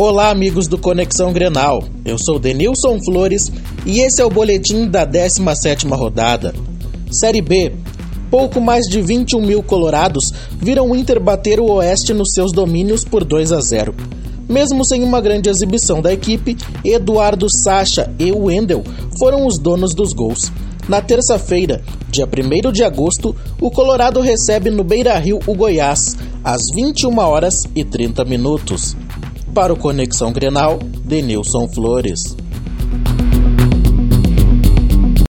Olá, amigos do Conexão Grenal. Eu sou Denilson Flores e esse é o boletim da 17ª rodada. Série B. Pouco mais de 21 mil colorados viram o Inter bater o Oeste nos seus domínios por 2 a 0. Mesmo sem uma grande exibição da equipe, Eduardo Sacha e Wendel foram os donos dos gols. Na terça-feira, dia 1 de agosto, o Colorado recebe no Beira-Rio o Goiás, às 21 horas e 30 minutos. Para o Conexão Grenal, Denilson Flores.